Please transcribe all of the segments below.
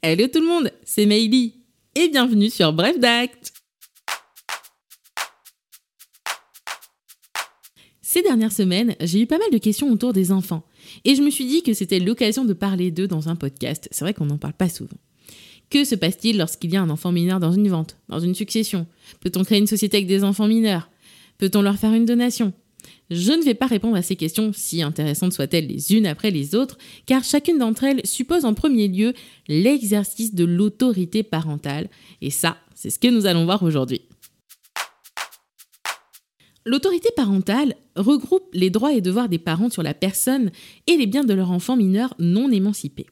Hello tout le monde, c'est Meili et bienvenue sur Bref d'Acte. Ces dernières semaines, j'ai eu pas mal de questions autour des enfants et je me suis dit que c'était l'occasion de parler d'eux dans un podcast. C'est vrai qu'on n'en parle pas souvent. Que se passe-t-il lorsqu'il y a un enfant mineur dans une vente, dans une succession? Peut-on créer une société avec des enfants mineurs? Peut-on leur faire une donation? Je ne vais pas répondre à ces questions, si intéressantes soient-elles les unes après les autres, car chacune d'entre elles suppose en premier lieu l'exercice de l'autorité parentale, et ça, c'est ce que nous allons voir aujourd'hui. L'autorité parentale regroupe les droits et devoirs des parents sur la personne et les biens de leur enfant mineur non émancipé.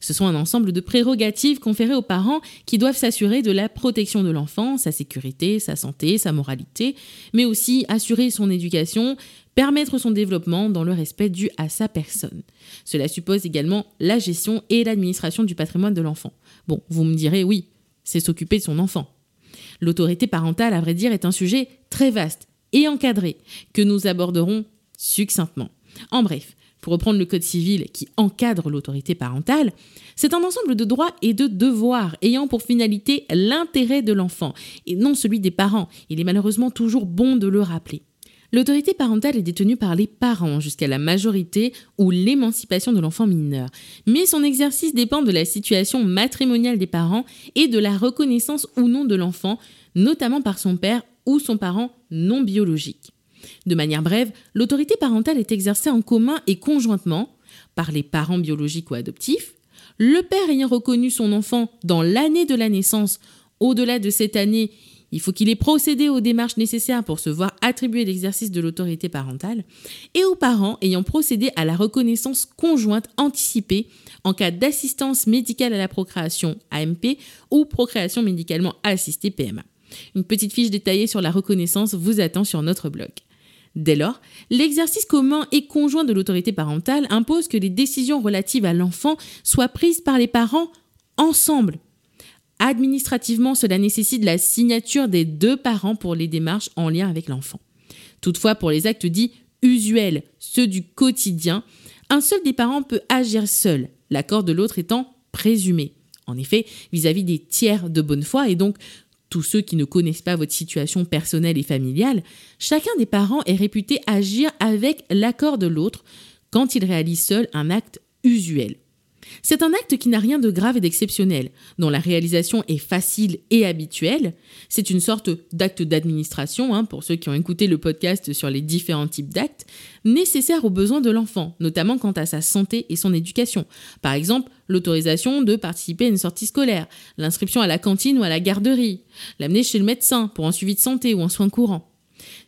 Ce sont un ensemble de prérogatives conférées aux parents qui doivent s'assurer de la protection de l'enfant, sa sécurité, sa santé, sa moralité, mais aussi assurer son éducation, permettre son développement dans le respect dû à sa personne. Cela suppose également la gestion et l'administration du patrimoine de l'enfant. Bon, vous me direz oui, c'est s'occuper de son enfant. L'autorité parentale, à vrai dire, est un sujet très vaste et encadré que nous aborderons succinctement. En bref, pour reprendre le Code civil qui encadre l'autorité parentale, c'est un ensemble de droits et de devoirs ayant pour finalité l'intérêt de l'enfant et non celui des parents. Il est malheureusement toujours bon de le rappeler. L'autorité parentale est détenue par les parents jusqu'à la majorité ou l'émancipation de l'enfant mineur, mais son exercice dépend de la situation matrimoniale des parents et de la reconnaissance ou non de l'enfant, notamment par son père ou son parent non biologique. De manière brève, l'autorité parentale est exercée en commun et conjointement par les parents biologiques ou adoptifs, le père ayant reconnu son enfant dans l'année de la naissance. Au-delà de cette année, il faut qu'il ait procédé aux démarches nécessaires pour se voir attribuer l'exercice de l'autorité parentale, et aux parents ayant procédé à la reconnaissance conjointe anticipée en cas d'assistance médicale à la procréation AMP ou procréation médicalement assistée PMA. Une petite fiche détaillée sur la reconnaissance vous attend sur notre blog. Dès lors, l'exercice commun et conjoint de l'autorité parentale impose que les décisions relatives à l'enfant soient prises par les parents ensemble. Administrativement, cela nécessite la signature des deux parents pour les démarches en lien avec l'enfant. Toutefois, pour les actes dits usuels, ceux du quotidien, un seul des parents peut agir seul, l'accord de l'autre étant présumé. En effet, vis-à-vis -vis des tiers de bonne foi et donc tous ceux qui ne connaissent pas votre situation personnelle et familiale, chacun des parents est réputé agir avec l'accord de l'autre quand il réalise seul un acte usuel. C'est un acte qui n'a rien de grave et d'exceptionnel, dont la réalisation est facile et habituelle. C'est une sorte d'acte d'administration, hein, pour ceux qui ont écouté le podcast sur les différents types d'actes, nécessaire aux besoins de l'enfant, notamment quant à sa santé et son éducation. Par exemple, l'autorisation de participer à une sortie scolaire, l'inscription à la cantine ou à la garderie, l'amener chez le médecin pour un suivi de santé ou un soin courant.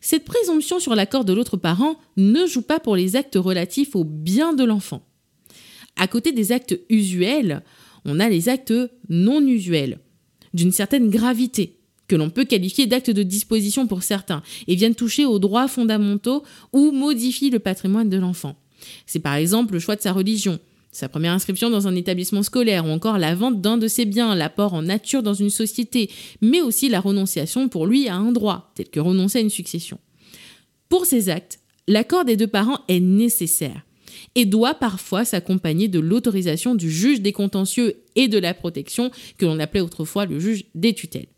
Cette présomption sur l'accord de l'autre parent ne joue pas pour les actes relatifs au bien de l'enfant. À côté des actes usuels, on a les actes non usuels, d'une certaine gravité, que l'on peut qualifier d'actes de disposition pour certains, et viennent toucher aux droits fondamentaux ou modifient le patrimoine de l'enfant. C'est par exemple le choix de sa religion, sa première inscription dans un établissement scolaire ou encore la vente d'un de ses biens, l'apport en nature dans une société, mais aussi la renonciation pour lui à un droit, tel que renoncer à une succession. Pour ces actes, l'accord des deux parents est nécessaire et doit parfois s'accompagner de l'autorisation du juge des contentieux et de la protection que l'on appelait autrefois le juge des tutelles.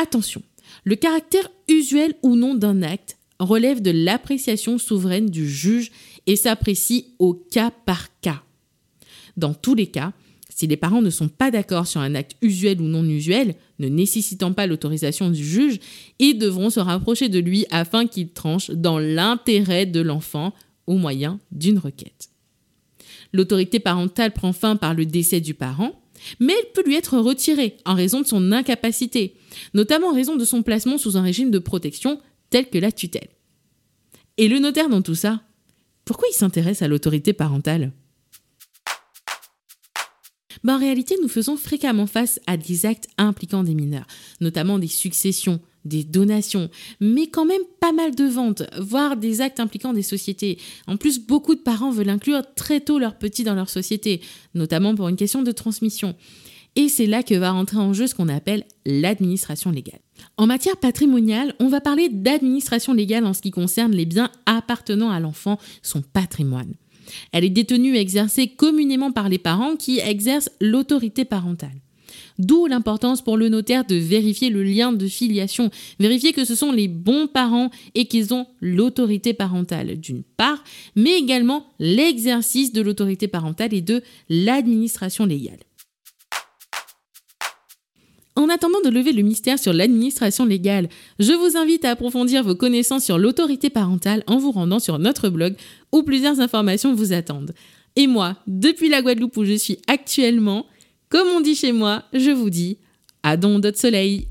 Attention, le caractère usuel ou non d'un acte relève de l'appréciation souveraine du juge et s'apprécie au cas par cas. Dans tous les cas, si les parents ne sont pas d'accord sur un acte usuel ou non usuel, ne nécessitant pas l'autorisation du juge, ils devront se rapprocher de lui afin qu'il tranche dans l'intérêt de l'enfant au moyen d'une requête. L'autorité parentale prend fin par le décès du parent, mais elle peut lui être retirée en raison de son incapacité, notamment en raison de son placement sous un régime de protection tel que la tutelle. Et le notaire dans tout ça, pourquoi il s'intéresse à l'autorité parentale? Ben, En réalité, nous faisons fréquemment face à des actes impliquant des mineurs, notamment des successions, des donations, mais quand même pas mal de ventes, voire des actes impliquant des sociétés. En plus, beaucoup de parents veulent inclure très tôt leurs petits dans leur société, notamment pour une question de transmission. Et c'est là que va rentrer en jeu ce qu'on appelle l'administration légale. En matière patrimoniale, on va parler d'administration légale en ce qui concerne les biens appartenant à l'enfant, son patrimoine. Elle est détenue et exercée communément par les parents qui exercent l'autorité parentale. D'où l'importance pour le notaire de vérifier le lien de filiation, vérifier que ce sont les bons parents et qu'ils ont l'autorité parentale d'une part, mais également l'exercice de l'autorité parentale et de l'administration légale. En attendant de lever le mystère sur l'administration légale, je vous invite à approfondir vos connaissances sur l'autorité parentale en vous rendant sur notre blog où plusieurs informations vous attendent. Et moi, depuis la Guadeloupe où je suis actuellement, comme on dit chez moi, je vous dis à don de soleil